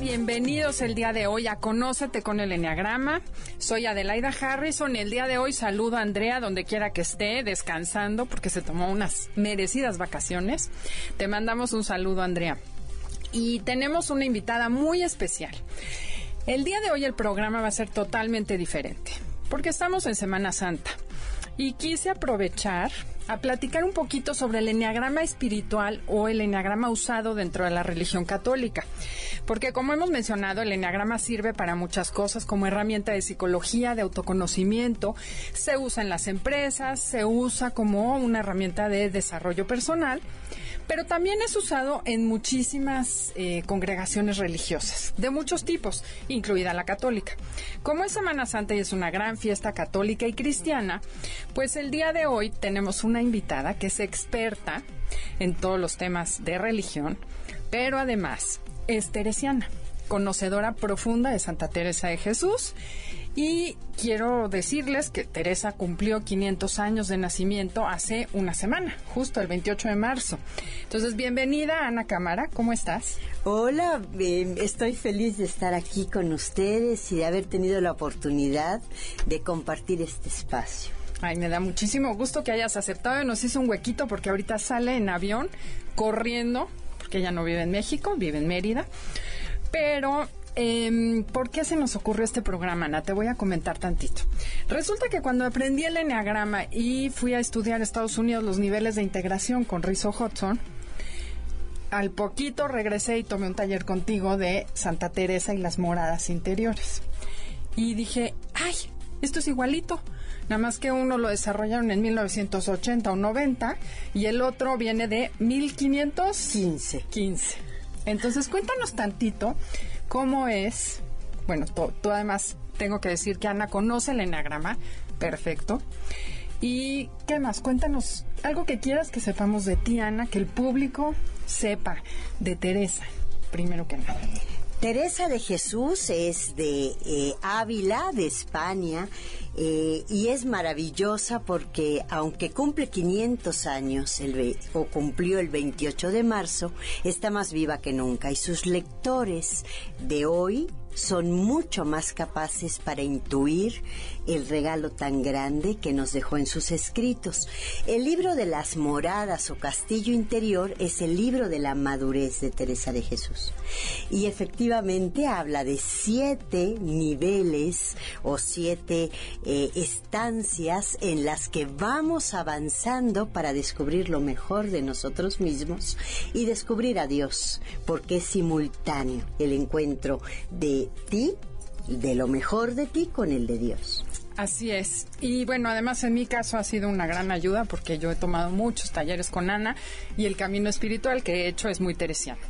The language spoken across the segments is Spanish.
Bienvenidos el día de hoy a Conócete con el Enneagrama. Soy Adelaida Harrison el día de hoy saludo a Andrea donde quiera que esté, descansando porque se tomó unas merecidas vacaciones. Te mandamos un saludo, Andrea. Y tenemos una invitada muy especial. El día de hoy el programa va a ser totalmente diferente porque estamos en Semana Santa y quise aprovechar a platicar un poquito sobre el enneagrama espiritual o el enneagrama usado dentro de la religión católica. Porque como hemos mencionado, el enneagrama sirve para muchas cosas como herramienta de psicología, de autoconocimiento, se usa en las empresas, se usa como una herramienta de desarrollo personal pero también es usado en muchísimas eh, congregaciones religiosas, de muchos tipos, incluida la católica. Como es Semana Santa y es una gran fiesta católica y cristiana, pues el día de hoy tenemos una invitada que es experta en todos los temas de religión, pero además es teresiana, conocedora profunda de Santa Teresa de Jesús y quiero decirles que Teresa cumplió 500 años de nacimiento hace una semana, justo el 28 de marzo. Entonces, bienvenida Ana Cámara, ¿cómo estás? Hola, estoy feliz de estar aquí con ustedes y de haber tenido la oportunidad de compartir este espacio. Ay, me da muchísimo gusto que hayas aceptado y nos hizo un huequito porque ahorita sale en avión corriendo, porque ella no vive en México, vive en Mérida. Pero eh, ¿por qué se nos ocurrió este programa, Ana? Te voy a comentar tantito. Resulta que cuando aprendí el Enneagrama y fui a estudiar en Estados Unidos los niveles de integración con Rizzo Hudson, al poquito regresé y tomé un taller contigo de Santa Teresa y las moradas interiores. Y dije, ay, esto es igualito. Nada más que uno lo desarrollaron en 1980 o 90 y el otro viene de 1515. 15. Entonces, cuéntanos tantito cómo es, bueno, tú además tengo que decir que Ana conoce el enagrama, perfecto. ¿Y qué más? Cuéntanos algo que quieras que sepamos de ti, Ana, que el público sepa de Teresa, primero que nada. Teresa de Jesús es de eh, Ávila, de España, eh, y es maravillosa porque aunque cumple 500 años o cumplió el 28 de marzo, está más viva que nunca. Y sus lectores de hoy son mucho más capaces para intuir el regalo tan grande que nos dejó en sus escritos. El libro de las moradas o castillo interior es el libro de la madurez de Teresa de Jesús. Y efectivamente habla de siete niveles o siete eh, estancias en las que vamos avanzando para descubrir lo mejor de nosotros mismos y descubrir a Dios, porque es simultáneo el encuentro de ti, de lo mejor de ti con el de Dios. Así es. Y bueno, además en mi caso ha sido una gran ayuda porque yo he tomado muchos talleres con Ana y el camino espiritual que he hecho es muy teresiano.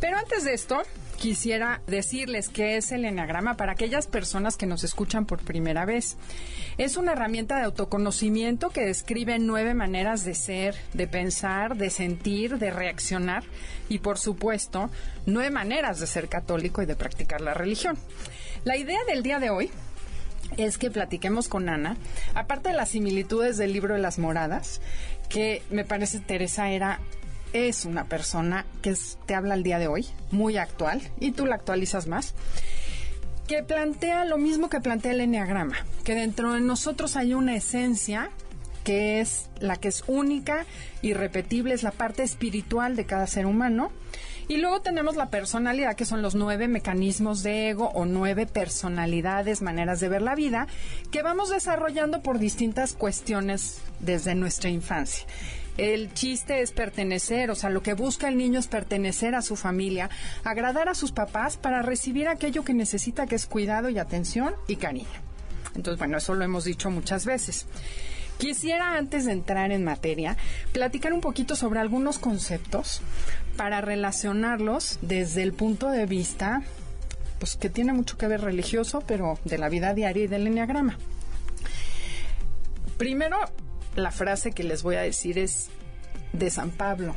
Pero antes de esto, quisiera decirles qué es el enagrama para aquellas personas que nos escuchan por primera vez. Es una herramienta de autoconocimiento que describe nueve maneras de ser, de pensar, de sentir, de reaccionar y por supuesto nueve maneras de ser católico y de practicar la religión. La idea del día de hoy es que platiquemos con Ana, aparte de las similitudes del libro de las moradas, que me parece Teresa era es una persona que te habla el día de hoy, muy actual, y tú la actualizas más, que plantea lo mismo que plantea el Enneagrama, que dentro de nosotros hay una esencia que es la que es única, irrepetible, es la parte espiritual de cada ser humano. Y luego tenemos la personalidad, que son los nueve mecanismos de ego o nueve personalidades, maneras de ver la vida, que vamos desarrollando por distintas cuestiones desde nuestra infancia. El chiste es pertenecer, o sea, lo que busca el niño es pertenecer a su familia, agradar a sus papás para recibir aquello que necesita, que es cuidado y atención y cariño. Entonces, bueno, eso lo hemos dicho muchas veces. Quisiera, antes de entrar en materia, platicar un poquito sobre algunos conceptos para relacionarlos desde el punto de vista, pues que tiene mucho que ver religioso, pero de la vida diaria y del enneagrama. Primero, la frase que les voy a decir es de San Pablo.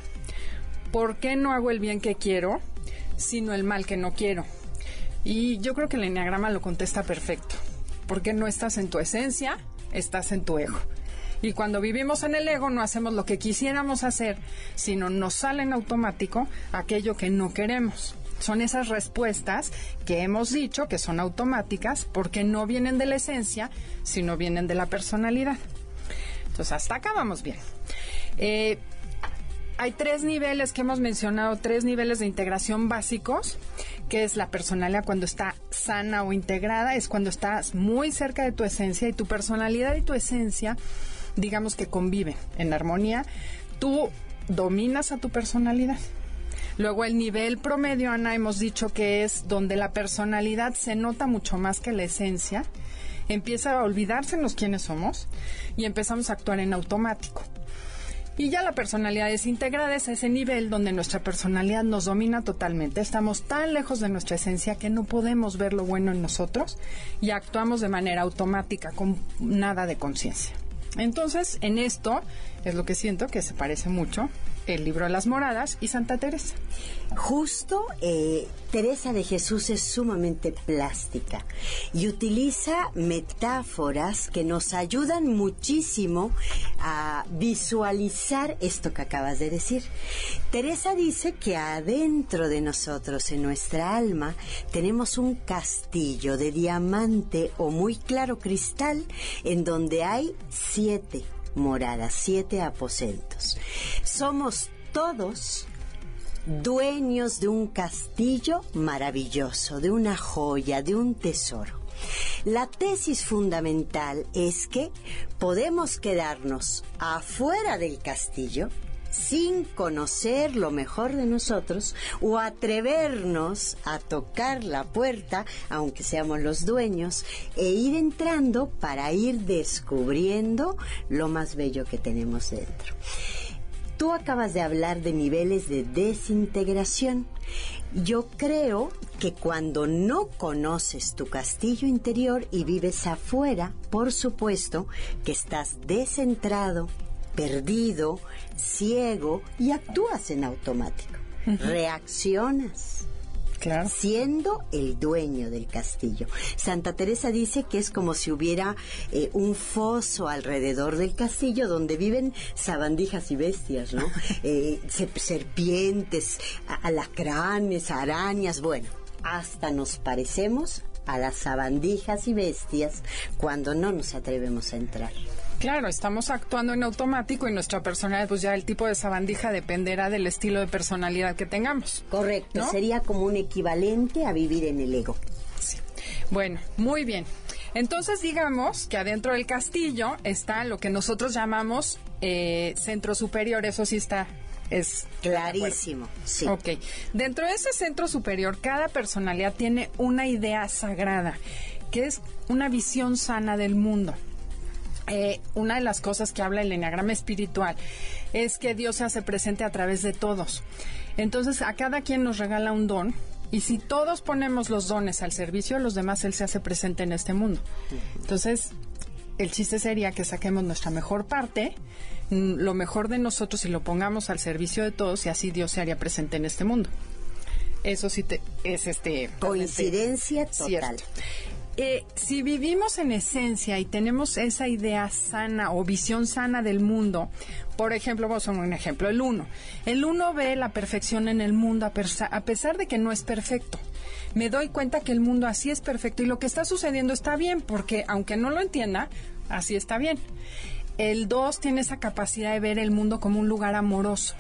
¿Por qué no hago el bien que quiero, sino el mal que no quiero? Y yo creo que el enneagrama lo contesta perfecto. Porque no estás en tu esencia, estás en tu ego. Y cuando vivimos en el ego no hacemos lo que quisiéramos hacer, sino nos sale en automático aquello que no queremos. Son esas respuestas que hemos dicho que son automáticas porque no vienen de la esencia, sino vienen de la personalidad. Entonces, hasta acá vamos bien. Eh, hay tres niveles que hemos mencionado, tres niveles de integración básicos, que es la personalidad cuando está sana o integrada, es cuando estás muy cerca de tu esencia y tu personalidad y tu esencia digamos que conviven en armonía, tú dominas a tu personalidad. Luego el nivel promedio, Ana, hemos dicho que es donde la personalidad se nota mucho más que la esencia, empieza a olvidarse en los quienes somos y empezamos a actuar en automático. Y ya la personalidad desintegrada es ese nivel donde nuestra personalidad nos domina totalmente. Estamos tan lejos de nuestra esencia que no podemos ver lo bueno en nosotros y actuamos de manera automática, con nada de conciencia. Entonces, en esto es lo que siento que se parece mucho el libro las moradas y Santa Teresa. Justo, eh, Teresa de Jesús es sumamente plástica y utiliza metáforas que nos ayudan muchísimo a visualizar esto que acabas de decir. Teresa dice que adentro de nosotros, en nuestra alma, tenemos un castillo de diamante o muy claro cristal en donde hay siete moradas, siete aposentos. Somos todos dueños de un castillo maravilloso, de una joya, de un tesoro. La tesis fundamental es que podemos quedarnos afuera del castillo sin conocer lo mejor de nosotros o atrevernos a tocar la puerta, aunque seamos los dueños, e ir entrando para ir descubriendo lo más bello que tenemos dentro. Tú acabas de hablar de niveles de desintegración. Yo creo que cuando no conoces tu castillo interior y vives afuera, por supuesto que estás descentrado, perdido, ciego y actúas en automático. Reaccionas. Claro. Siendo el dueño del castillo. Santa Teresa dice que es como si hubiera eh, un foso alrededor del castillo donde viven sabandijas y bestias, ¿no? Eh, serpientes, alacranes, arañas, bueno, hasta nos parecemos a las sabandijas y bestias cuando no nos atrevemos a entrar. Claro, estamos actuando en automático y nuestra personalidad, pues ya el tipo de sabandija dependerá del estilo de personalidad que tengamos. Correcto, sería como un equivalente a vivir en el ego. Sí. Bueno, muy bien. Entonces digamos que adentro del castillo está lo que nosotros llamamos eh, centro superior, eso sí está es clarísimo. Sí. Ok. Dentro de ese centro superior, cada personalidad tiene una idea sagrada, que es una visión sana del mundo. Eh, una de las cosas que habla el enneagrama espiritual es que Dios se hace presente a través de todos. Entonces, a cada quien nos regala un don. Y si todos ponemos los dones al servicio de los demás, Él se hace presente en este mundo. Entonces, el chiste sería que saquemos nuestra mejor parte, mm, lo mejor de nosotros y lo pongamos al servicio de todos y así Dios se haría presente en este mundo. Eso sí te, es este coincidencia total. Eh, si vivimos en esencia y tenemos esa idea sana o visión sana del mundo, por ejemplo, vamos a un ejemplo, el uno. El uno ve la perfección en el mundo a, pesar de que no es perfecto. Me doy cuenta que el mundo así es perfecto y lo que está sucediendo está bien, porque aunque no lo entienda, así está bien. El dos tiene esa capacidad de ver el mundo como un lugar amoroso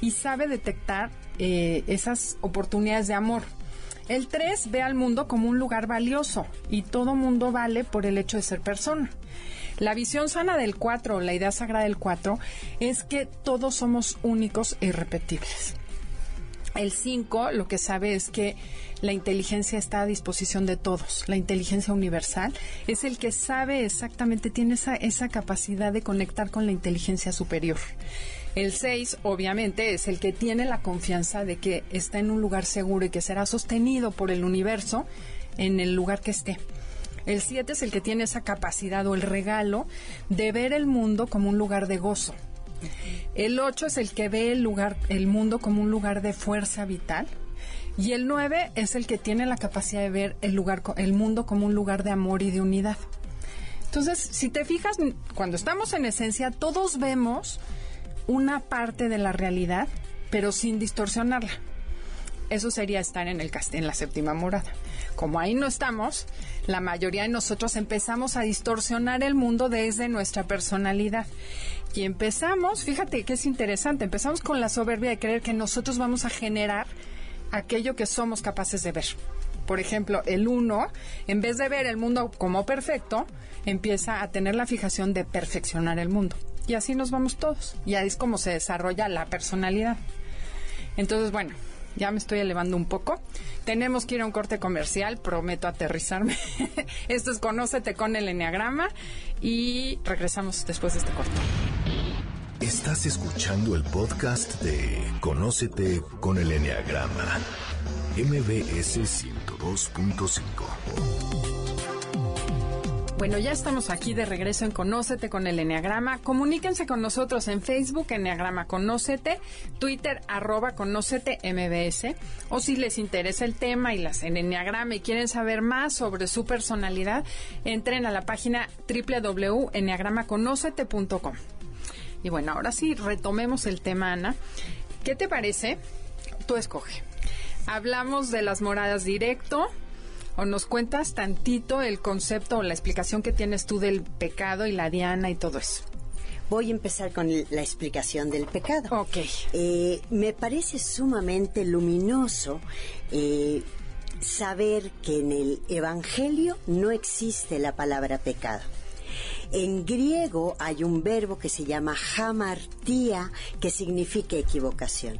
y sabe detectar eh, esas oportunidades de amor. El 3 ve al mundo como un lugar valioso y todo mundo vale por el hecho de ser persona. La visión sana del 4, la idea sagrada del 4, es que todos somos únicos e irrepetibles. El 5 lo que sabe es que la inteligencia está a disposición de todos. La inteligencia universal es el que sabe exactamente, tiene esa, esa capacidad de conectar con la inteligencia superior. El 6, obviamente, es el que tiene la confianza de que está en un lugar seguro y que será sostenido por el universo en el lugar que esté. El 7 es el que tiene esa capacidad o el regalo de ver el mundo como un lugar de gozo. El 8 es el que ve el lugar, el mundo como un lugar de fuerza vital. Y el 9 es el que tiene la capacidad de ver el lugar, el mundo como un lugar de amor y de unidad. Entonces, si te fijas, cuando estamos en esencia, todos vemos una parte de la realidad, pero sin distorsionarla. Eso sería estar en el en la séptima morada. Como ahí no estamos, la mayoría de nosotros empezamos a distorsionar el mundo desde nuestra personalidad. Y empezamos, fíjate que es interesante, empezamos con la soberbia de creer que nosotros vamos a generar aquello que somos capaces de ver. Por ejemplo, el uno, en vez de ver el mundo como perfecto, empieza a tener la fijación de perfeccionar el mundo. Y así nos vamos todos. Y ahí es como se desarrolla la personalidad. Entonces, bueno, ya me estoy elevando un poco. Tenemos que ir a un corte comercial, prometo aterrizarme. Esto es Conócete con el Enneagrama y regresamos después de este corte. Estás escuchando el podcast de Conócete con el Enneagrama, MBS 102.5. Bueno, ya estamos aquí de regreso en Conócete con el Enneagrama. Comuníquense con nosotros en Facebook, Enneagrama Conócete, Twitter, arroba Conócete MBS. O si les interesa el tema y las en Enneagrama y quieren saber más sobre su personalidad, entren a la página www.enneagramaconocete.com. Y bueno, ahora sí, retomemos el tema, Ana. ¿Qué te parece? Tú escoge. Hablamos de las moradas directo, o nos cuentas tantito el concepto o la explicación que tienes tú del pecado y la diana y todo eso. Voy a empezar con la explicación del pecado. Ok. Eh, me parece sumamente luminoso eh, saber que en el Evangelio no existe la palabra pecado. En griego hay un verbo que se llama hamartía, que significa equivocación.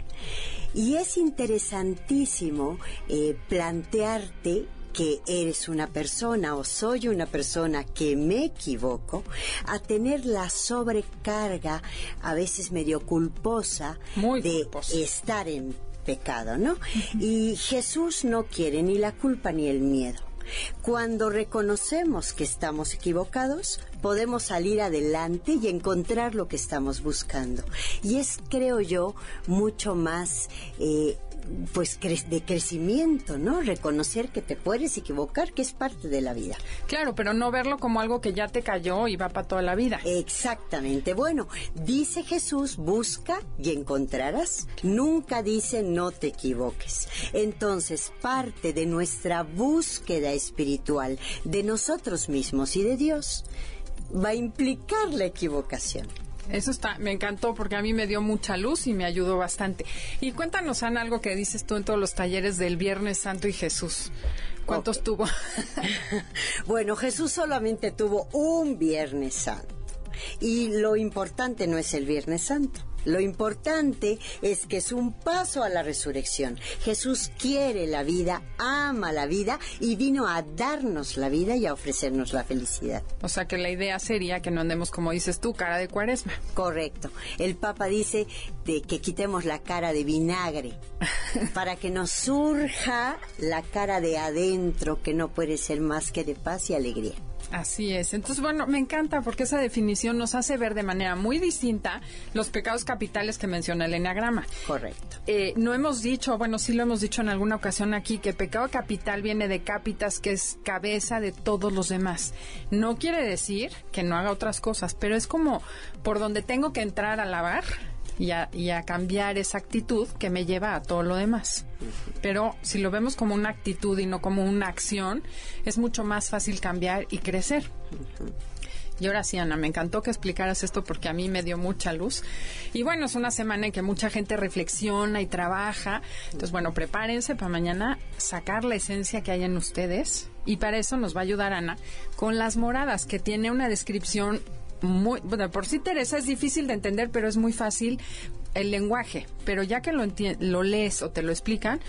Y es interesantísimo eh, plantearte que eres una persona o soy una persona que me equivoco, a tener la sobrecarga, a veces medio culposa, de estar en pecado, ¿no? Y Jesús no quiere ni la culpa ni el miedo. Cuando reconocemos que estamos equivocados, podemos salir adelante y encontrar lo que estamos buscando. Y es, creo yo, mucho más eh, pues de crecimiento, ¿no? Reconocer que te puedes equivocar, que es parte de la vida. Claro, pero no verlo como algo que ya te cayó y va para toda la vida. Exactamente. Bueno, dice Jesús, busca y encontrarás. Nunca dice no te equivoques. Entonces, parte de nuestra búsqueda espiritual de nosotros mismos y de Dios va a implicar la equivocación. Eso está, me encantó porque a mí me dio mucha luz y me ayudó bastante. Y cuéntanos, Ana, algo que dices tú en todos los talleres del Viernes Santo y Jesús. ¿Cuántos tuvo? bueno, Jesús solamente tuvo un Viernes Santo. Y lo importante no es el Viernes Santo. Lo importante es que es un paso a la resurrección. Jesús quiere la vida, ama la vida y vino a darnos la vida y a ofrecernos la felicidad. O sea que la idea sería que no andemos como dices tú, cara de cuaresma. Correcto. El Papa dice de que quitemos la cara de vinagre para que nos surja la cara de adentro que no puede ser más que de paz y alegría. Así es. Entonces, bueno, me encanta porque esa definición nos hace ver de manera muy distinta los pecados capitales que menciona el Enneagrama. Correcto. Eh, no hemos dicho, bueno, sí lo hemos dicho en alguna ocasión aquí, que pecado capital viene de capitas, que es cabeza de todos los demás. No quiere decir que no haga otras cosas, pero es como por donde tengo que entrar a lavar y a, cambiar esa actitud que me lleva a todo lo demás. Pero si lo vemos como una actitud y no como una acción, es mucho más fácil cambiar y crecer. Y ahora sí, Ana, me encantó que explicaras esto porque a mí me dio mucha luz. Y bueno, es una semana en que mucha gente reflexiona y trabaja. Entonces, bueno, prepárense para mañana sacar la esencia que hay en ustedes. Y para eso nos va a ayudar Ana con las moradas, que tiene una descripción muy, bueno, por sí Teresa es difícil de entender, pero es muy fácil el lenguaje, pero ya que lo, lo lees o te lo explican,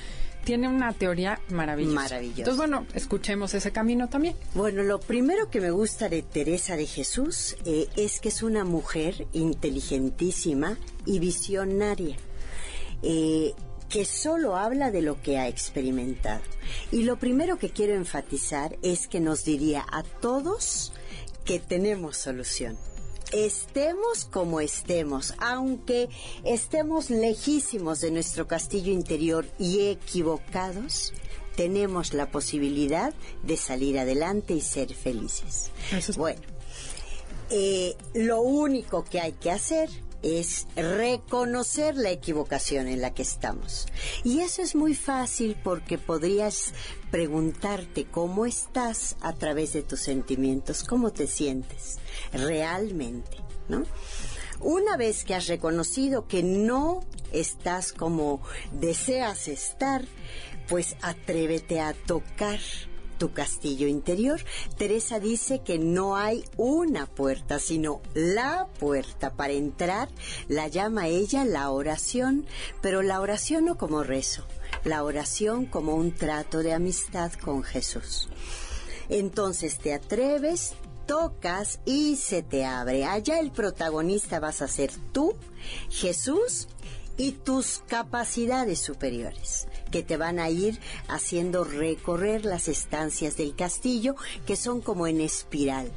tiene una teoría maravillosa. Maravillosa. Entonces, bueno, escuchemos ese camino también. Bueno, lo primero que me gusta de Teresa de Jesús eh, es que es una mujer inteligentísima y visionaria. Eh, que solo habla de lo que ha experimentado. Y lo primero que quiero enfatizar es que nos diría a todos que tenemos solución estemos como estemos, aunque estemos lejísimos de nuestro castillo interior y equivocados, tenemos la posibilidad de salir adelante y ser felices. Bueno, eh, lo único que hay que hacer es reconocer la equivocación en la que estamos. Y eso es muy fácil porque podrías preguntarte cómo estás a través de tus sentimientos, cómo te sientes realmente, ¿no? Una vez que has reconocido que no estás como deseas estar, pues atrévete a tocar tu castillo interior. Teresa dice que no hay una puerta, sino la puerta para entrar. La llama ella la oración, pero la oración no como rezo, la oración como un trato de amistad con Jesús. Entonces te atreves, tocas y se te abre. Allá el protagonista vas a ser tú, Jesús y tus capacidades superiores que te van a ir haciendo recorrer las estancias del castillo que son como en espiral.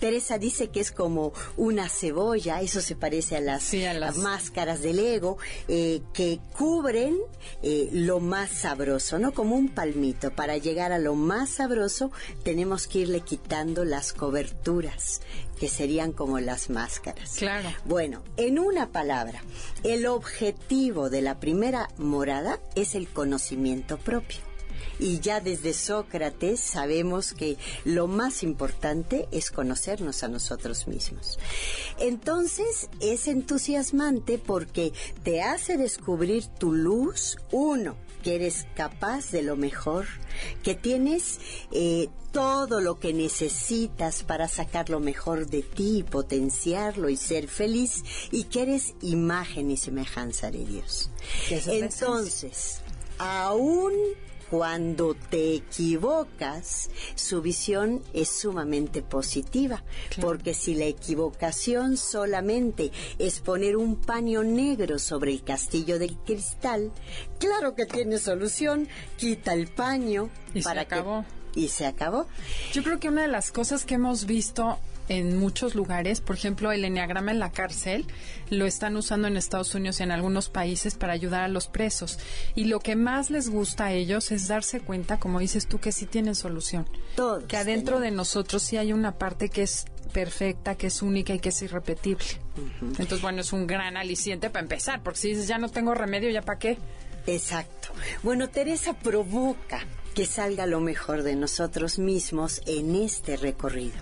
Teresa dice que es como una cebolla, eso se parece a las, máscaras del ego, eh, que cubren eh, lo más sabroso, ¿no? Como un palmito. Para llegar a lo más sabroso tenemos que irle quitando las coberturas, que serían como las máscaras. Claro. Bueno, en una palabra, el objetivo de la primera morada es el conocimiento propio. Y ya desde Sócrates sabemos que lo más importante es conocernos a nosotros mismos. Entonces es entusiasmante porque te hace descubrir tu luz, uno, que eres capaz de lo mejor, que tienes eh, todo lo que necesitas para sacar lo mejor de ti, potenciarlo y ser feliz, y que eres imagen y semejanza de Dios. Entonces, aún cuando te equivocas, su visión es sumamente positiva, porque si la equivocación solamente es poner un paño negro sobre el castillo del cristal, claro que tiene solución, quita el paño y para se acabó. y se acabó. Yo creo que una de las cosas que hemos visto en muchos lugares. Por ejemplo, el enneagrama en la cárcel lo están usando en Estados Unidos y en algunos países para ayudar a los presos. Y lo que más les gusta a ellos es darse cuenta, como dices tú, que sí tienen solución. Todo. Que adentro de nosotros sí hay una parte que es perfecta, que es única y que es irrepetible. Entonces, bueno, es un gran aliciente para empezar, porque si dices, ya no tengo remedio, ¿ya para qué? Exacto. Bueno, Teresa provoca que salga lo mejor de nosotros mismos en este recorrido.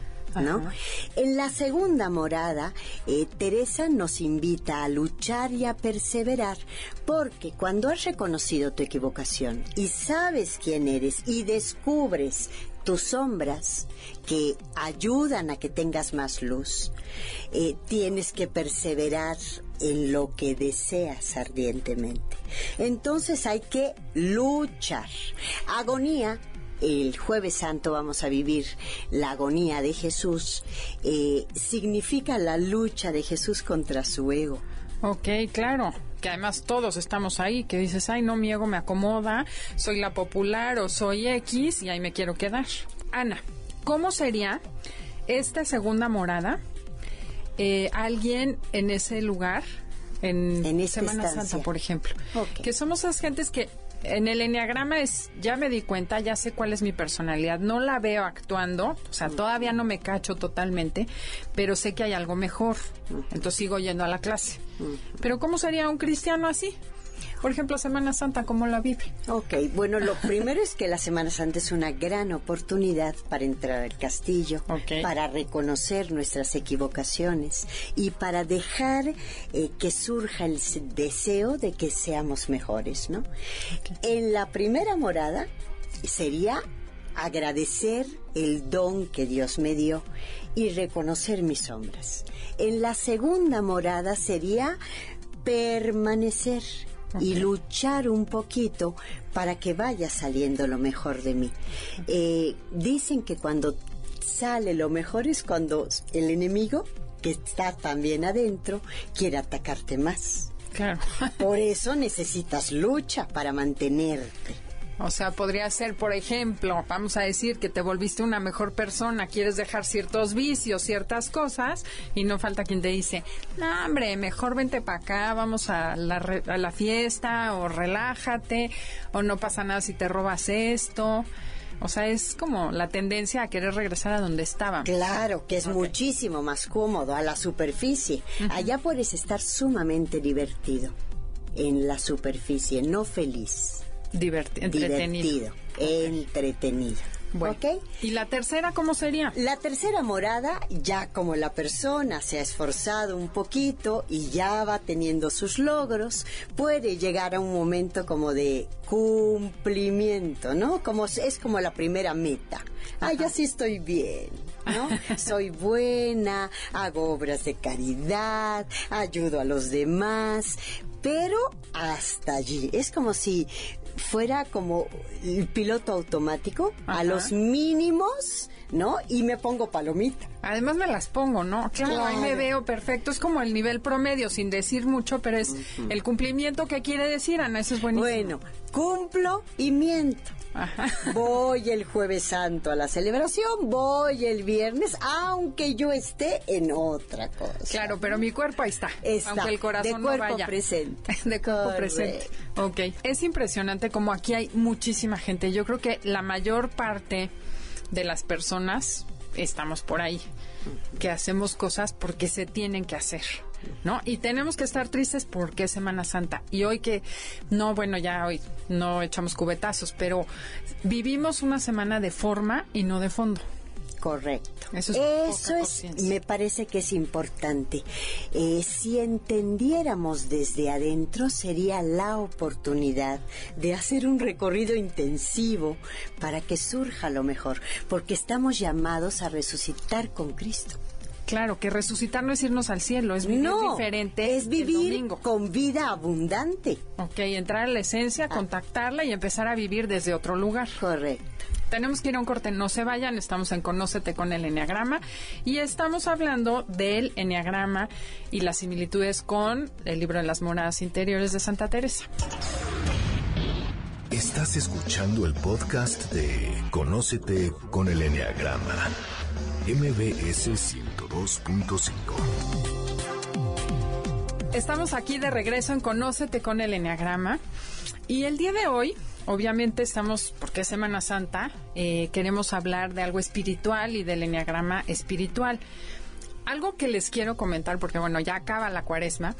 En la segunda morada, eh, Teresa nos invita a luchar y a perseverar, porque cuando has reconocido tu equivocación y sabes quién eres y descubres tus sombras que ayudan a que tengas más luz, eh, tienes que perseverar en lo que deseas ardientemente. Entonces hay que luchar. Agonía el jueves santo vamos a vivir la agonía de Jesús, eh, significa la lucha de Jesús contra su ego. Ok, claro, que además todos estamos ahí, que dices, ay, no, mi ego me acomoda, soy la popular o soy X y ahí me quiero quedar. Ana, ¿cómo sería esta segunda morada? Eh, alguien en ese lugar, en, Semana Santa, por ejemplo, que somos esas gentes que en el enneagrama es, ya me di cuenta, ya sé cuál es mi personalidad, no la veo actuando, o sea, todavía no me cacho totalmente, pero sé que hay algo mejor, entonces sigo yendo a la clase. Pero ¿cómo sería un cristiano así? Por ejemplo, Semana Santa, ¿cómo la vive? Ok, bueno, lo primero es que la Semana Santa es una gran oportunidad para entrar al castillo, para reconocer nuestras equivocaciones y para dejar eh, que surja el deseo de que seamos mejores, ¿no? En la primera morada sería agradecer el don que Dios me dio y reconocer mis sombras. En la segunda morada sería permanecer y luchar un poquito para que vaya saliendo lo mejor de mí. Eh, dicen que cuando sale lo mejor es cuando el enemigo, que está también adentro, quiere atacarte más. Claro. Por eso necesitas lucha para mantenerte. O sea, podría ser, por ejemplo, vamos a decir que te volviste una mejor persona, quieres dejar ciertos vicios, ciertas cosas, y no falta quien te dice, no, hombre, mejor vente para acá, vamos a la, a la fiesta, o relájate, o no pasa nada si te robas esto. O sea, es como la tendencia a querer regresar a donde estaba. Claro, que es muchísimo más cómodo, a la superficie. Allá puedes estar sumamente divertido, en la superficie, no feliz entretenido. entretenido. Bueno, ¿Y la tercera cómo sería? La tercera morada, ya como la persona se ha esforzado un poquito y ya va teniendo sus logros, puede llegar a un momento como de cumplimiento, ¿no? Como es como la primera meta. Ah, ya sí estoy bien. ¿no? Soy buena, hago obras de caridad, ayudo a los demás, pero hasta allí. Es como si fuera como el piloto automático a los mínimos, ¿no? Y me pongo palomita. Además me las pongo, ¿no? Claro, ahí me veo perfecto. Es como el nivel promedio, sin decir mucho, pero es el cumplimiento que quiere decir, Ana. Eso es buenísimo. Bueno, cumplo y miento. Voy el jueves santo a la celebración, voy el viernes, aunque yo esté en otra cosa. Claro, pero mi cuerpo ahí está, está aunque el corazón de cuerpo no vaya. presente. De cuerpo presente. Ok. Es impresionante como aquí hay muchísima gente. Yo creo que la mayor parte de las personas estamos por ahí, que hacemos cosas porque se tienen que hacer. ¿No? Y tenemos que estar tristes porque es Semana Santa. Y hoy que, no, bueno, ya hoy no echamos cubetazos, pero vivimos una semana de forma y no de fondo. Correcto. Eso es, me parece que es importante. Eh, si entendiéramos desde adentro, sería la oportunidad de hacer un recorrido intensivo para que surja lo mejor, porque estamos llamados a resucitar con Cristo. Claro, que resucitar no es irnos al cielo, es vivir diferente. Es vivir con vida abundante. Ok, entrar a la esencia, ah. contactarla y empezar a vivir desde otro lugar. Correcto. Tenemos que ir a un corte, no se vayan, estamos en Conócete con el Enneagrama y estamos hablando del Enneagrama y las similitudes con el libro de las moradas interiores de Santa Teresa. Estás escuchando el podcast de Conócete con el Enneagrama MBS 102.5. Estamos aquí de regreso en Conócete con el Enneagrama. Y el día de hoy, obviamente estamos, porque es Semana Santa, eh, queremos hablar de algo espiritual y del Enneagrama espiritual. Algo que les quiero comentar, porque bueno, ya acaba la cuaresma.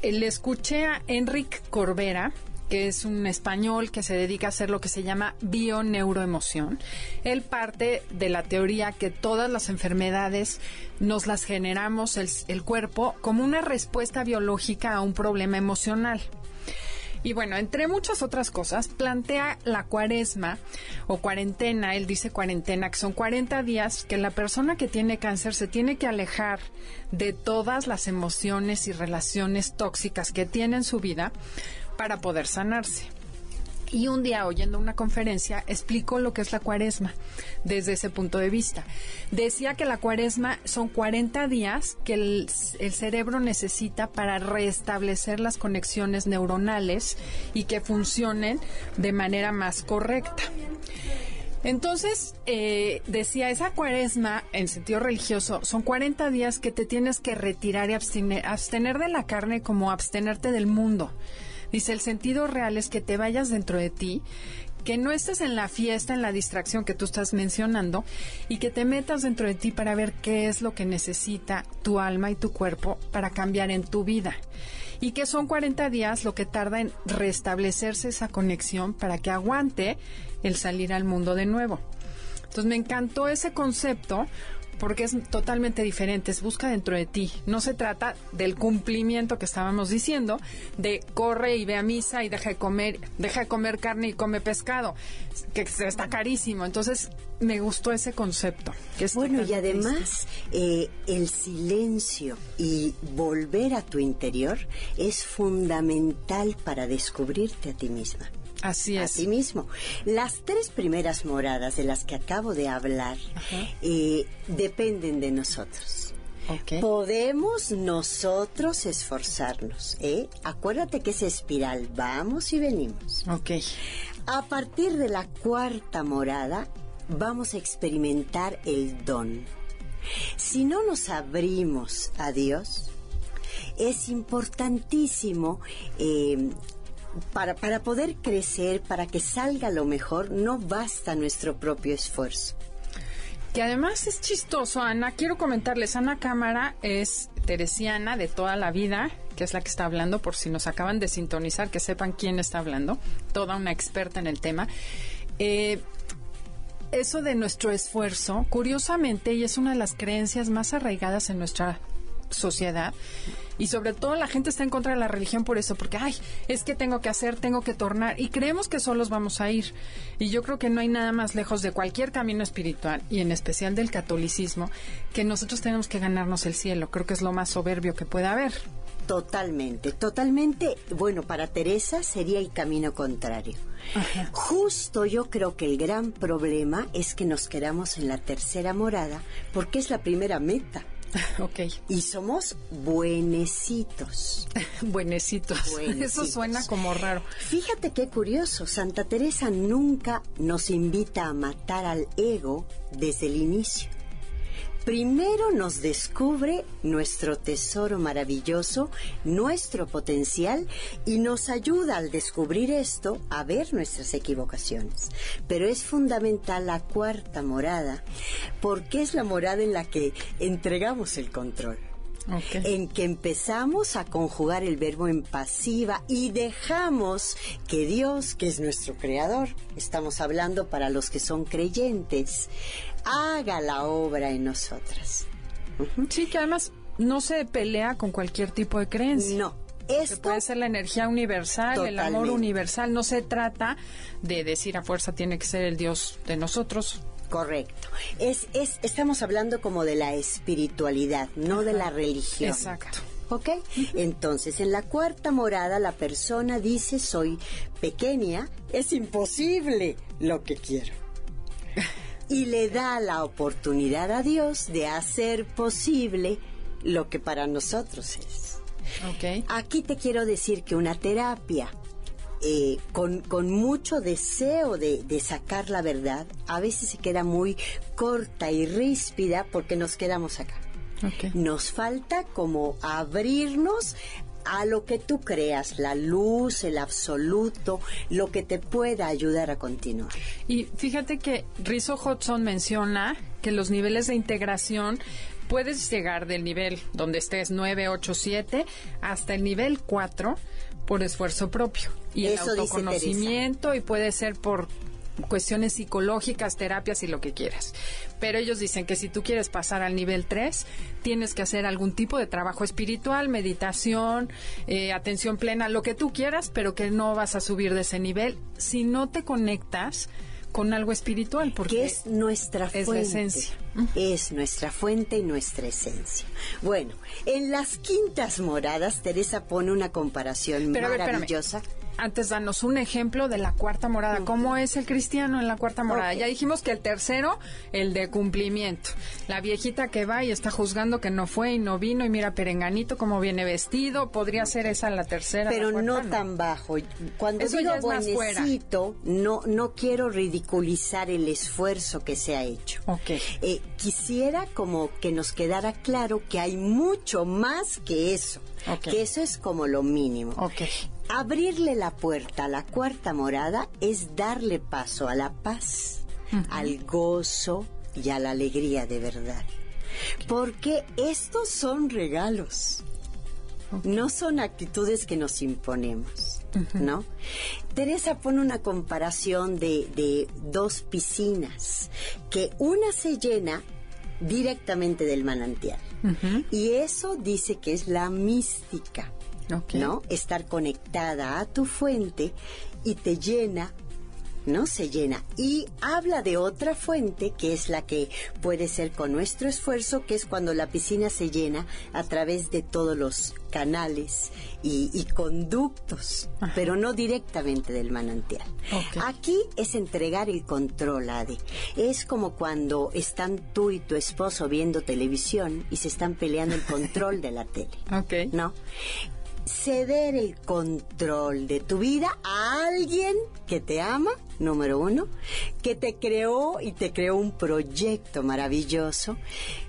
Eh, le escuché a Enric Corbera, que es un español que se dedica a hacer lo que se llama bioneuroemoción. Él parte de la teoría que todas las enfermedades nos las generamos el, el cuerpo como una respuesta biológica a un problema emocional. Y bueno, entre muchas otras cosas, plantea la cuaresma o cuarentena, él dice cuarentena, que son 40 días que la persona que tiene cáncer se tiene que alejar de todas las emociones y relaciones tóxicas que tiene en su vida para poder sanarse. Y un día, oyendo una conferencia, explicó lo que es la cuaresma desde ese punto de vista. Decía que la cuaresma son 40 días que el, cerebro necesita para restablecer las conexiones neuronales y que funcionen de manera más correcta. Entonces, eh, decía, esa cuaresma, en sentido religioso, son 40 días que te tienes que retirar y abstener, abstener de la carne como abstenerte del mundo. Dice, el sentido real es que te vayas dentro de ti, que no estés en la fiesta, en la distracción que tú estás mencionando, y que te metas dentro de ti para ver qué es lo que necesita tu alma y tu cuerpo para cambiar en tu vida. Y que son 40 días lo que tarda en restablecerse esa conexión para que aguante el salir al mundo de nuevo. Entonces me encantó ese concepto porque es totalmente diferente, es busca dentro de ti. No se trata del cumplimiento que estábamos diciendo, de corre y ve a misa y deja de comer, deja de comer carne y come pescado, que está carísimo. Entonces, me gustó ese concepto. Que bueno, y además eh, el silencio y volver a tu interior es fundamental para descubrirte a ti misma. Así es. A mismo. Las tres primeras moradas de las que acabo de hablar eh, dependen de nosotros. Podemos nosotros esforzarnos, ¿eh? Acuérdate que es espiral, vamos y venimos. Ok. A partir de la cuarta morada, vamos a experimentar el don. Si no nos abrimos a Dios, es importantísimo eh, para, para poder crecer, para que salga lo mejor, no basta nuestro propio esfuerzo. Que además es chistoso, Ana. Quiero comentarles, Ana Cámara es teresiana de toda la vida, que es la que está hablando, por si nos acaban de sintonizar, que sepan quién está hablando, toda una experta en el tema. Eh, eso de nuestro esfuerzo, curiosamente, y es una de las creencias más arraigadas en nuestra sociedad, y sobre todo la gente está en contra de la religión por eso, porque, ay, es que tengo que hacer, tengo que tornar, y creemos que solos vamos a ir. Y yo creo que no hay nada más lejos de cualquier camino espiritual, y en especial del catolicismo, que nosotros tenemos que ganarnos el cielo. Creo que es lo más soberbio que puede haber. Totalmente, totalmente. Bueno, para Teresa sería el camino contrario. Justo yo creo que el gran problema es que nos quedamos en la tercera morada porque es la primera meta. Ok. Y somos buenecitos. buenecitos. Eso suena como raro. Fíjate qué curioso. Santa Teresa nunca nos invita a matar al ego desde el inicio primero nos descubre nuestro tesoro maravilloso, nuestro potencial y nos ayuda al descubrir esto a ver nuestras equivocaciones. Pero es fundamental la cuarta morada, porque es la morada en la que entregamos el control. En que empezamos a conjugar el verbo en pasiva y dejamos que Dios, que es nuestro creador, estamos hablando para los que son creyentes, haga la obra en nosotras. Sí, que además no se pelea con cualquier tipo de creencia. No. Esto puede ser la energía universal, el amor universal. No se trata de decir a fuerza tiene que ser el Dios de nosotros. Correcto. Es, es, estamos hablando como de la espiritualidad, no de la religión. Exacto. ¿Ok? Entonces, en la cuarta morada, la persona dice, soy pequeña, es imposible lo que quiero y le da la oportunidad a Dios de hacer posible lo que para nosotros es. Okay. Aquí te quiero decir que una terapia eh, con, mucho deseo de, sacar la verdad, a veces se queda muy corta y ríspida porque nos quedamos acá. Nos falta como abrirnos a lo que tú creas, la luz, el absoluto, lo que te pueda ayudar a continuar. Y fíjate que Rizzo Hudson menciona que los niveles de integración puedes llegar del nivel donde estés 9, 8, 7 hasta el nivel 4 por esfuerzo propio y el autoconocimiento y puede ser por cuestiones psicológicas, terapias y lo que quieras. Pero ellos dicen que si tú quieres pasar al nivel 3, tienes que hacer algún tipo de trabajo espiritual, meditación, eh, atención plena, lo que tú quieras, pero que no vas a subir de ese nivel si no te conectas con algo espiritual, porque es nuestra fuente. Es la esencia. Es nuestra fuente y nuestra esencia. Bueno, en las quintas moradas, Teresa pone una comparación maravillosa antes danos un ejemplo de la cuarta morada. ¿Cómo es el cristiano en la cuarta morada? Ya dijimos que el tercero, el de cumplimiento. La viejita que va y está juzgando que no fue y no vino y mira Perenganito cómo viene vestido. Podría ser esa la tercera. Pero no, tan bajo. Cuando digo buenecito, no, no quiero ridiculizar el esfuerzo que se ha hecho. Okay. Eh, quisiera como que nos quedara claro que hay mucho más que eso. Que eso es como lo mínimo. Okay. Abrirle la puerta a la cuarta morada es darle paso a la paz, al gozo y a la alegría de verdad. Porque estos son regalos, no son actitudes que nos imponemos, ¿no? Teresa pone una comparación de, de dos piscinas, que una se llena directamente del manantial. Y eso dice que es la mística, ¿no? Estar conectada a tu fuente y te llena ¿no? Se llena. Y habla de otra fuente, que es la que puede ser con nuestro esfuerzo, que es cuando la piscina se llena a través de todos los canales y, conductos, pero no directamente del manantial. Aquí es entregar el control, Ade. Es como cuando están tú y tu esposo viendo televisión y se están peleando el control de la tele. ¿No? Ceder el control de tu vida a alguien que te ama, número uno, que te creó y te creó un proyecto maravilloso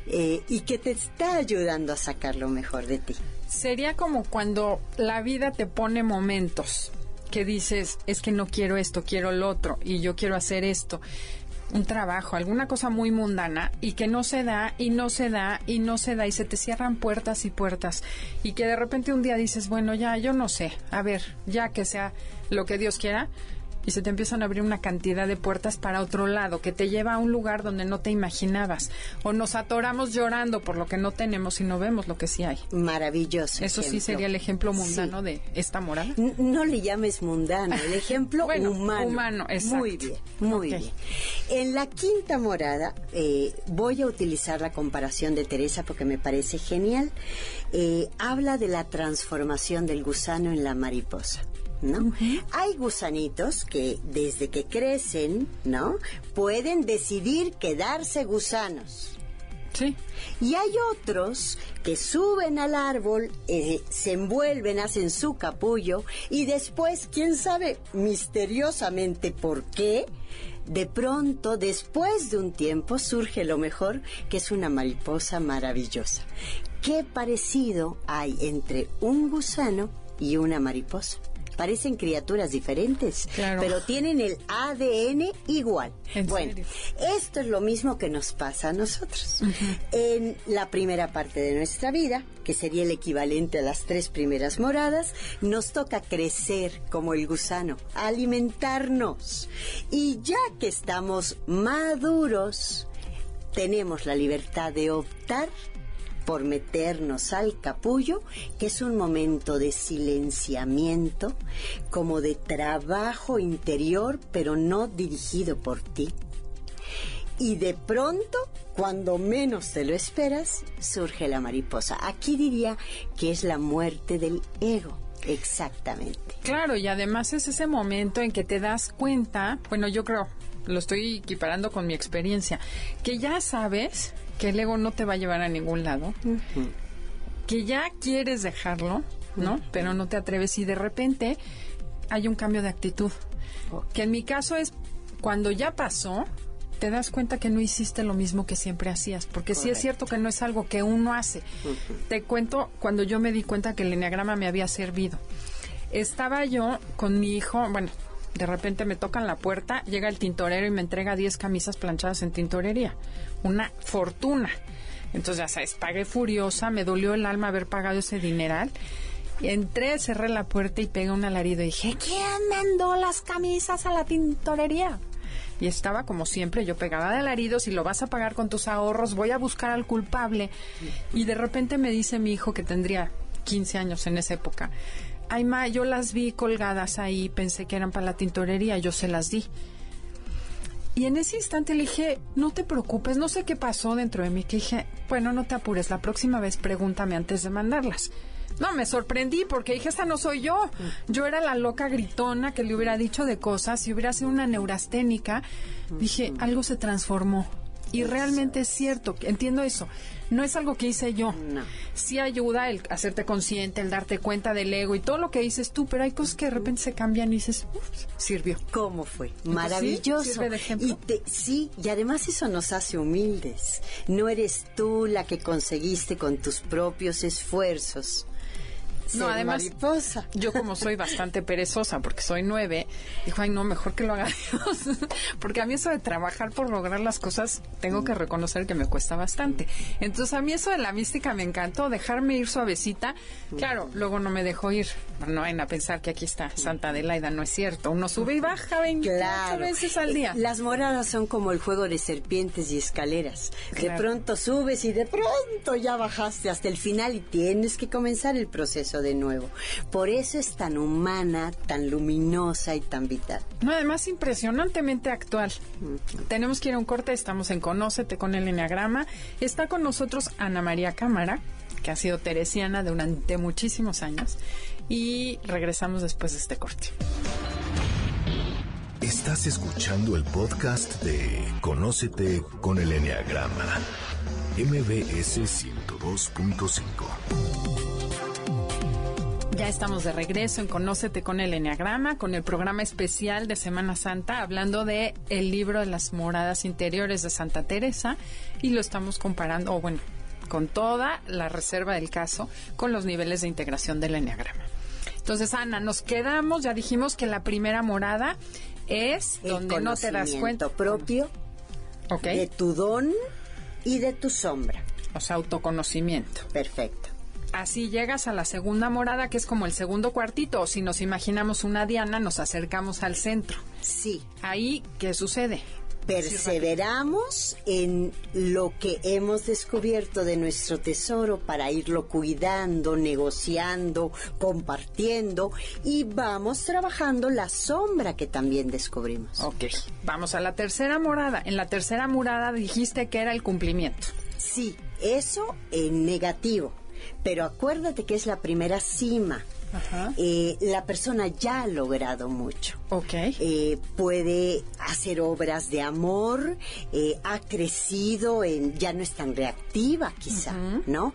eh, y que te está ayudando a sacar lo mejor de ti. Sería como cuando la vida te pone momentos que dices, es que no quiero esto, quiero lo otro, y yo quiero hacer esto un trabajo, alguna cosa muy mundana y que no se da y no se da y no se da y se te cierran puertas y puertas y que de repente un día dices, bueno, ya, yo no sé, a ver, ya que sea lo que Dios quiera, y se te empiezan a abrir una cantidad de puertas para otro lado, que te lleva a un lugar donde no te imaginabas. O nos atoramos llorando por lo que no tenemos y no vemos lo que sí hay. Maravilloso. Eso sí sería el ejemplo mundano de esta morada. no le llames mundano, el ejemplo humano. Humano, exacto. Muy bien, muy bien. En la quinta morada eh, voy a utilizar la comparación de Teresa porque me parece genial. Eh, habla de la transformación del gusano en la mariposa. ¿No? Hay gusanitos que desde que crecen, ¿no? Pueden decidir quedarse gusanos. Sí. Y hay otros que suben al árbol, eh, se envuelven, hacen su capullo y después, quién sabe misteriosamente por qué, de pronto, después de un tiempo, surge lo mejor, que es una mariposa maravillosa. ¿Qué parecido hay entre un gusano y una mariposa? Parecen criaturas diferentes, pero tienen el ADN igual. bueno, esto es lo mismo que nos pasa a nosotros. En la primera parte de nuestra vida, que sería el equivalente a las tres primeras moradas, nos toca crecer como el gusano, alimentarnos. Y ya que estamos maduros, tenemos la libertad de optar por meternos al capullo, que es un momento de silenciamiento, como de trabajo interior, pero no dirigido por ti. Y de pronto, cuando menos te lo esperas, surge la mariposa. Aquí diría que es la muerte del ego. Exactamente. Claro, y además es ese momento en que te das cuenta, bueno, yo creo, lo estoy equiparando con mi experiencia, que ya sabes que el ego no te va a llevar a ningún lado, que ya quieres dejarlo, ¿no? Pero no te atreves y de repente hay un cambio de actitud. Que en mi caso es cuando ya pasó, te das cuenta que no hiciste lo mismo que siempre hacías, porque sí es cierto que no es algo que uno hace. Te cuento cuando yo me di cuenta que el enneagrama me había servido. Estaba yo con mi hijo, bueno, de repente me tocan la puerta, llega el tintorero y me entrega 10 camisas planchadas en tintorería una fortuna. Entonces, ya sabes, pagué furiosa, me dolió el alma haber pagado ese dineral. Entré, cerré la puerta y pegué un alarido y dije, ¿quién mandó las camisas a la tintorería? Y estaba como siempre, yo pegaba de alaridos y lo vas a pagar con tus ahorros, voy a buscar al culpable. Y de repente me dice mi hijo que tendría 15 años en esa época, ay ma, yo las vi colgadas ahí, pensé que eran para la tintorería, yo se las di. Y en ese instante le dije, no te preocupes, no sé qué pasó dentro de mí, que dije, bueno, no te apures, la próxima vez pregúntame antes de mandarlas. No, me sorprendí porque dije, esta no soy yo. Yo era la loca gritona que le hubiera dicho de cosas, si hubiera sido una neurasténica. Dije, algo se transformó. Y realmente es cierto, entiendo eso. No es algo que hice yo. No. Sí ayuda el hacerte consciente, el darte cuenta del ego y todo lo que dices tú, pero hay cosas que de repente se cambian y dices, sirvió. ¿Cómo fue? Maravilloso. Y sí, y además eso nos hace humildes. No eres tú la que conseguiste con tus propios esfuerzos no, además, yo como soy bastante perezosa, porque soy nueve, dijo, ay, no, mejor que lo haga Dios. porque a mí eso de trabajar por lograr las cosas, tengo que reconocer que me cuesta bastante. Entonces, a mí eso de la mística me encantó, dejarme ir suavecita. Claro, luego no me dejó ir no vayan a pensar que aquí está Santa Adelaida, no es cierto. Uno sube y baja 28 veces al día. Las moradas son como el juego de serpientes y escaleras. De pronto subes y de pronto ya bajaste hasta el final y tienes que comenzar el proceso de nuevo. Por eso es tan humana, tan luminosa y tan vital. No, además impresionantemente actual. Tenemos que ir a un corte, estamos en Conócete con el Enneagrama. Está con nosotros Ana María Cámara, que ha sido teresiana durante muchísimos años. Y regresamos después de este corte. Estás escuchando el podcast de Conócete con el Enneagrama, MBS 102.5. Ya estamos de regreso en Conócete con el Enneagrama, con el programa especial de Semana Santa, hablando de el libro de las moradas interiores de Santa Teresa y lo estamos comparando, o bueno, con toda la reserva del caso, con los niveles de integración del Enneagrama. Entonces, Ana, nos quedamos, ya dijimos que la primera morada es donde no te das cuenta propio de tu don y de tu sombra. O sea, autoconocimiento. Perfecto. Así llegas a la segunda morada, que es como el segundo cuartito, o si nos imaginamos una diana, nos acercamos al centro. Sí. Ahí, ¿qué sucede? Perseveramos en lo que hemos descubierto de nuestro tesoro para irlo cuidando, negociando, compartiendo y vamos trabajando la sombra que también descubrimos. Ok, vamos a la tercera morada. En la tercera morada dijiste que era el cumplimiento. Sí, eso en negativo, pero acuérdate que es la primera cima. Eh, la persona ya ha logrado mucho. Okay. Eh, puede hacer obras de amor, eh, ha crecido, en, ya no es tan reactiva quizá, ¿no?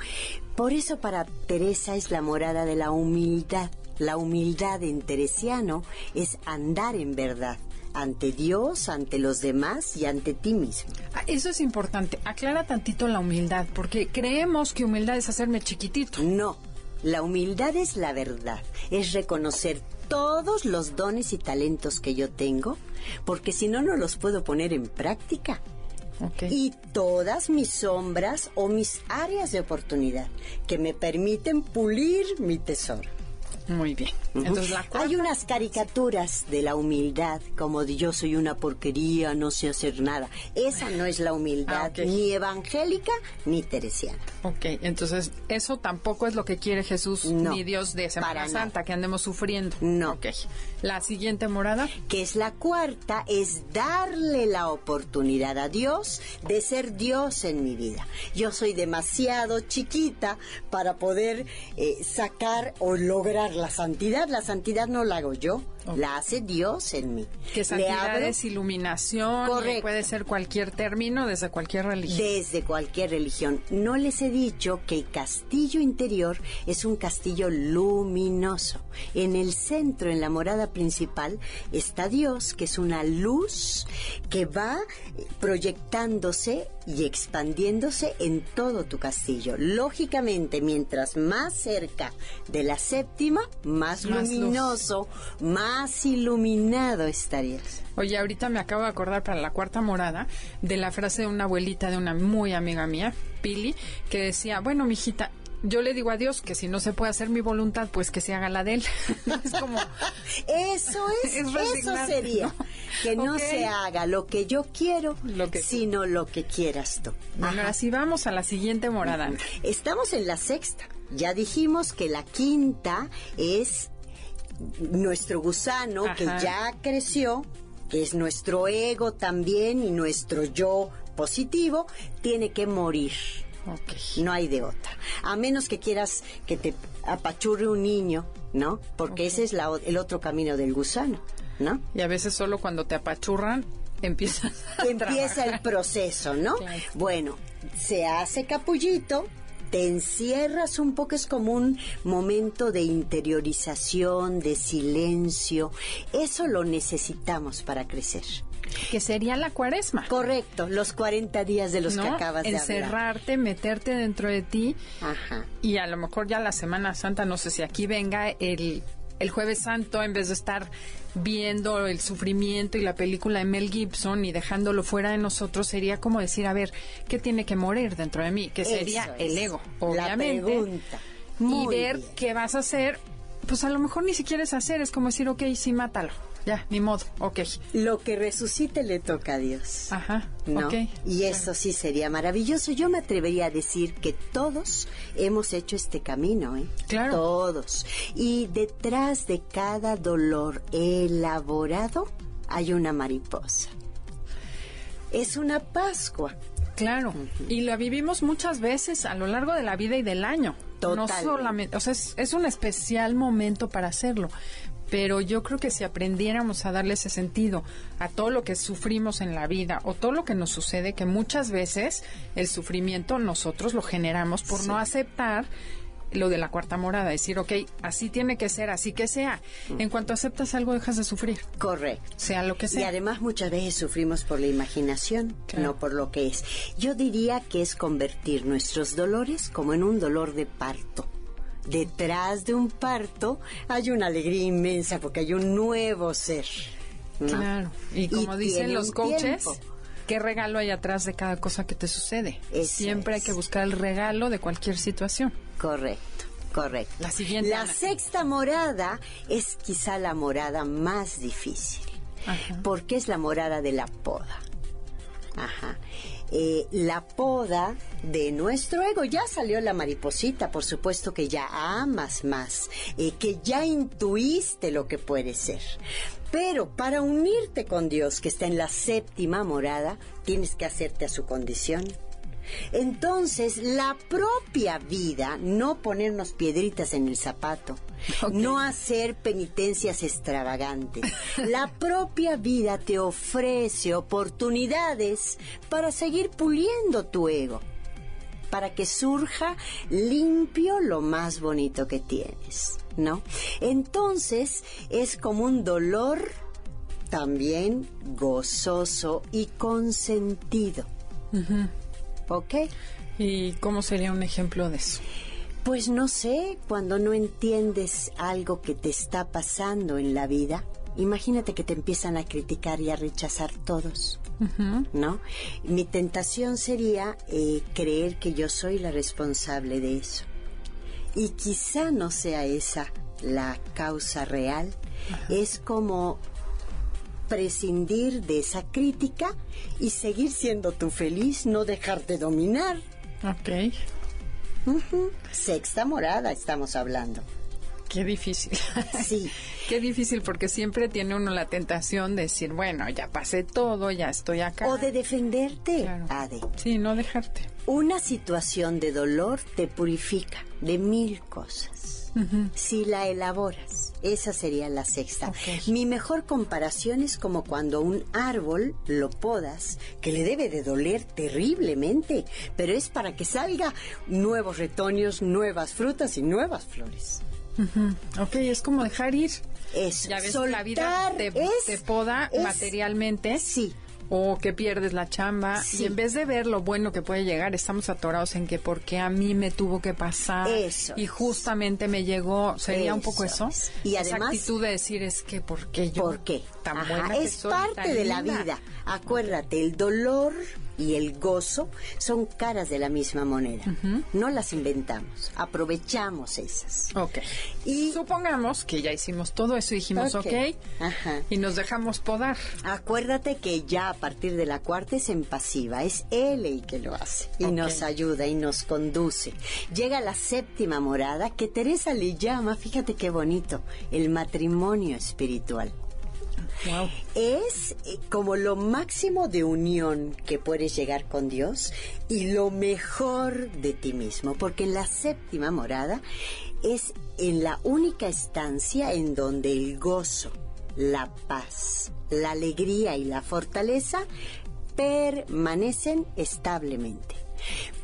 Por eso para Teresa es la morada de la humildad. La humildad en teresiano es andar en verdad ante Dios, ante los demás y ante ti mismo. Ah, eso es importante. Aclara tantito la humildad, porque creemos que humildad es hacerme chiquitito. No la humildad es la verdad, es reconocer todos los dones y talentos que yo tengo, porque si no, no los puedo poner en práctica. Y todas mis sombras o mis áreas de oportunidad que me permiten pulir mi tesoro. Muy bien. Entonces, Hay unas caricaturas de la humildad, como de yo soy una porquería, no sé hacer nada. Esa no es la humildad ah, ni evangélica ni teresiana. Ok, entonces eso tampoco es lo que quiere Jesús ni Dios de Semana Santa, que andemos sufriendo. No. Ok. La siguiente morada. Que es la cuarta, es darle la oportunidad a Dios de ser Dios en mi vida. Yo soy demasiado chiquita para poder eh, sacar o lograr la santidad. La santidad no la hago yo, la hace Dios en mí. Que santidad es iluminación, puede ser cualquier término desde cualquier religión. Desde cualquier religión. No les he dicho que el castillo interior es un castillo luminoso. En el centro, en la morada principal, está Dios, que es una luz que va proyectándose y expandiéndose en todo tu castillo. Lógicamente, mientras más cerca de la séptima, más, luminoso, más iluminado estarías. Oye, ahorita me acabo de acordar para la cuarta morada de la frase de una abuelita de una muy amiga mía, Pili, que decía, bueno, mijita, yo le digo a Dios que si no se puede hacer mi voluntad, pues que se haga la de él. es como eso es, eso sería que no se haga lo que yo quiero, sino lo que quieras tú. Bueno, así vamos a la siguiente morada. Estamos en la sexta. Ya dijimos que la quinta es nuestro gusano que ya creció, que es nuestro ego también y nuestro yo positivo, tiene que morir. No hay de otra. A menos que quieras que te apachurre un niño, ¿no? Porque ese es el otro camino del gusano, ¿no? Y a veces solo cuando te apachurran empieza empieza el proceso, ¿no? Bueno, se hace capullito, te encierras un poco, es como un momento de interiorización, de silencio. Eso lo necesitamos para crecer que sería la cuaresma. Correcto, los 40 días de los que acabas de hablar. Encerrarte, meterte dentro de ti. Ajá. Y a lo mejor ya la Semana Santa, no sé si aquí venga el, el Jueves Santo, en vez de estar viendo el sufrimiento y la película de Mel Gibson y dejándolo fuera de nosotros, sería como decir, a ver, ¿qué tiene que morir dentro de mí? Que sería el ego, obviamente. La pregunta. y ver qué vas a hacer pues a lo mejor ni siquiera es hacer, es como decir, ok, sí, mátalo. Ya, ni modo, ok. Lo que resucite le toca a Dios. Ajá, ¿no? ok. Y eso sí sería maravilloso. Yo me atrevería a decir que todos hemos hecho este camino, ¿eh? Claro. Todos. Y detrás de cada dolor elaborado hay una mariposa. Es una Pascua. Claro, y la vivimos muchas veces a lo largo de la vida y del año. No Totalmente. solamente, o sea, es, es un especial momento para hacerlo. Pero yo creo que si aprendiéramos a darle ese sentido a todo lo que sufrimos en la vida o todo lo que nos sucede, que muchas veces el sufrimiento nosotros lo generamos por no aceptar lo de la cuarta morada, decir, ok, así tiene que ser, así que sea. En cuanto aceptas algo, dejas de sufrir, Correcto. sea lo que Y sea. además muchas veces sufrimos por la imaginación, Claro. no por lo que es. Yo diría que es convertir nuestros dolores como en un dolor de parto. Detrás de un parto hay una alegría inmensa porque hay un nuevo ser. ¿no? Claro. Y como dicen los coaches, tiempo. ¿qué regalo hay atrás de cada cosa que te sucede? Eso Siempre hay que buscar el regalo de cualquier situación. Correcto, correcto. La siguiente, La Ana. sexta morada es quizá la morada más difícil. Ajá. porque es la morada de la poda. Ajá. Eh, la poda de nuestro ego. Ya salió la mariposita, por supuesto que ya amas más, eh, que ya intuiste lo que puede ser. Pero para unirte con Dios, que está en la séptima morada, tienes que hacerte a su condición. Entonces, la propia vida, no ponernos piedritas en el zapato, no hacer penitencias extravagantes. La propia vida te ofrece oportunidades para seguir puliendo tu ego, para que surja limpio lo más bonito que tienes, ¿no? Entonces, es como un dolor también gozoso y consentido. ¿Ok? ¿Y cómo sería un ejemplo de eso? Pues no sé, cuando no entiendes algo que te está pasando en la vida, imagínate que te empiezan a criticar y a rechazar todos, ¿no? Mi tentación sería eh, creer que yo soy la responsable de eso. Y quizá no sea esa la causa real, es como prescindir de esa crítica y seguir siendo tú feliz, no dejarte dominar. Ok. Sexta morada estamos hablando. Qué difícil. Sí. Qué difícil porque siempre tiene uno la tentación de decir, bueno, ya pasé todo, ya estoy acá. O de defenderte, Claro. Ade. Sí, no dejarte. Una situación de dolor te purifica de mil cosas. Si la elaboras, esa sería la sexta. Mi mejor comparación es como cuando un árbol lo podas, que le debe de doler terriblemente, pero es para que salga nuevos retoños, nuevas frutas y nuevas flores. Ok, es como dejar ir. Eso. Ya ves, la vida te, es- te poda es- materialmente. Sí. O que pierdes la chamba. Sí. Y en vez de ver lo bueno que puede llegar, estamos atorados en que porque a mí me tuvo que pasar. Eso Y justamente me llegó. ¿Sería un poco Eso eso? es. Y Esa además- actitud de decir es que porque yo. ¿Por qué? Tan Ajá, buena que es soy, parte de la vida. Acuérdate, el dolor y el gozo son caras de la misma moneda. No las inventamos, aprovechamos esas. Ok. Y Supongamos que ya hicimos todo eso y dijimos, Ok. ok, Ajá. y nos dejamos podar. acuérdate que ya a partir de la cuarta es en pasiva, es él el que lo hace y nos ayuda y nos conduce. Llega la séptima morada que Teresa le llama, fíjate qué bonito, el matrimonio espiritual. Es eh, como lo máximo de unión que puedes llegar con Dios y lo mejor de ti mismo, porque en la séptima morada es en la única estancia en donde el gozo, la paz, la alegría y la fortaleza permanecen establemente.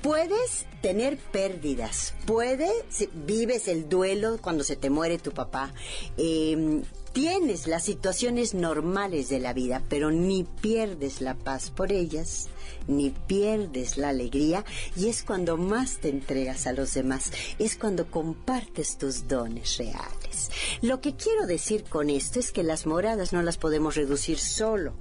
Puedes tener pérdidas, puedes, vives el duelo cuando se te muere tu papá, eh, tienes las situaciones normales de la vida, pero ni pierdes la paz por ellas, ni pierdes la alegría, y es cuando más te entregas a los demás, es cuando compartes tus dones reales. Lo que quiero decir con esto es que las moradas no las podemos reducir solo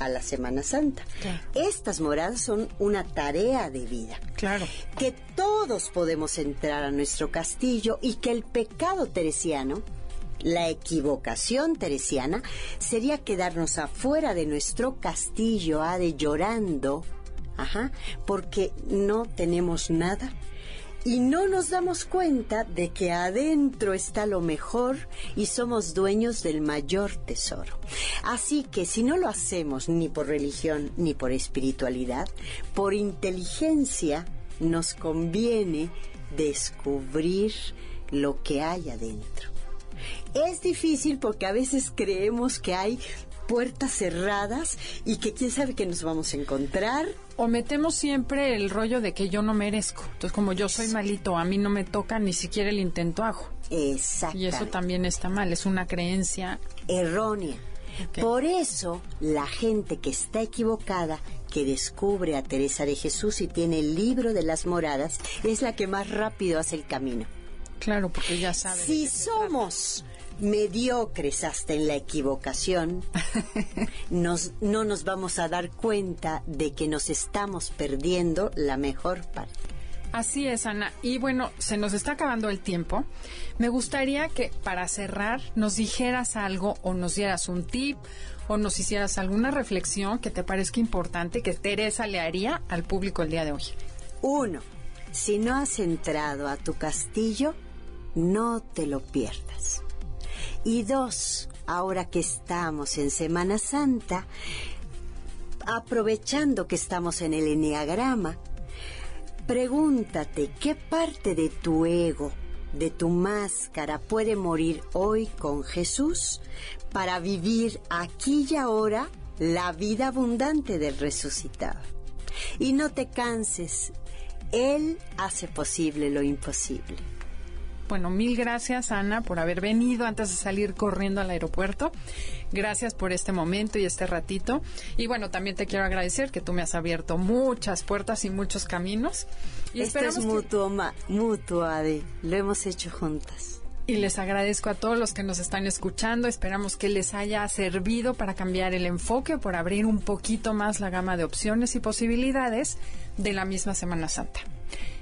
a la Semana Santa. Claro. Estas moradas son una tarea de vida Claro. que todos podemos entrar a nuestro castillo y que el pecado teresiano La equivocación teresiana sería quedarnos afuera de nuestro castillo, Ade, llorando, ajá, porque no tenemos nada y no nos damos cuenta de que adentro está lo mejor y somos dueños del mayor tesoro. Así que si no lo hacemos ni por religión ni por espiritualidad, por inteligencia nos conviene descubrir lo que hay adentro. Es difícil porque a veces creemos que hay puertas cerradas y que quién sabe que nos vamos a encontrar. O metemos siempre el rollo de que yo no merezco. Entonces, como yo soy malito, a mí no me toca ni siquiera el intento hago. Exacto. Y eso también está mal, es una creencia errónea. Por eso, la gente que está equivocada, que descubre a Teresa de Jesús y tiene el libro de las moradas, es la que más rápido hace el camino. Claro, porque ya sabe. Si somos mediocres hasta en la equivocación, nos, no nos vamos a dar cuenta de que nos estamos perdiendo la mejor parte. Así es, Ana. Y bueno, se nos está acabando el tiempo. Me gustaría que para cerrar nos dijeras algo o nos dieras un tip o nos hicieras alguna reflexión que te parezca importante que Teresa le haría al público el día de hoy. Uno, si no has entrado a tu castillo, no te lo pierdas. Y dos, ahora que estamos en Semana Santa, aprovechando que estamos en el Enneagrama, pregúntate qué parte de tu ego, de tu máscara puede morir hoy con Jesús para vivir aquí y ahora la vida abundante del resucitado. Y no te canses, Él hace posible lo imposible. Bueno, mil gracias Ana por haber venido antes de salir corriendo al aeropuerto. Gracias por este momento y este ratito. Y bueno, también te quiero agradecer que tú me has abierto muchas puertas y muchos caminos. Y Esto es mutuo, mutuo, Adi. Lo hemos hecho juntas. Y les agradezco a todos los que nos están escuchando. Esperamos que les haya servido para cambiar el enfoque, por abrir un poquito más la gama de opciones y posibilidades de la misma Semana Santa.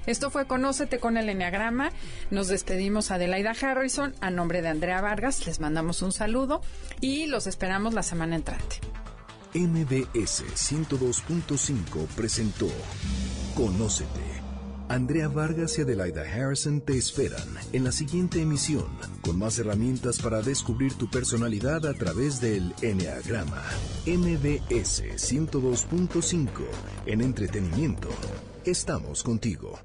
Esto fue Conócete con el Enneagrama. Nos despedimos Adelaida Harrison. A nombre de Andrea Vargas, les mandamos un saludo y los esperamos la semana entrante. MBS 102.5 presentó Conócete. Andrea Vargas y Adelaida Harrison te esperan en la siguiente emisión con más herramientas para descubrir tu personalidad a través del Enneagrama. MBS 102.5 en entretenimiento. Estamos contigo.